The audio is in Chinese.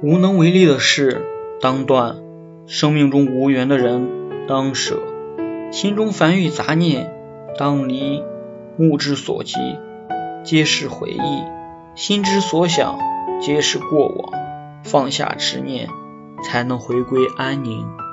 无能为力的事当断生命中无缘的人当舍。心中烦欲杂念当离目之所及皆是回忆。心之所想皆是过往放下执念才能回归安宁。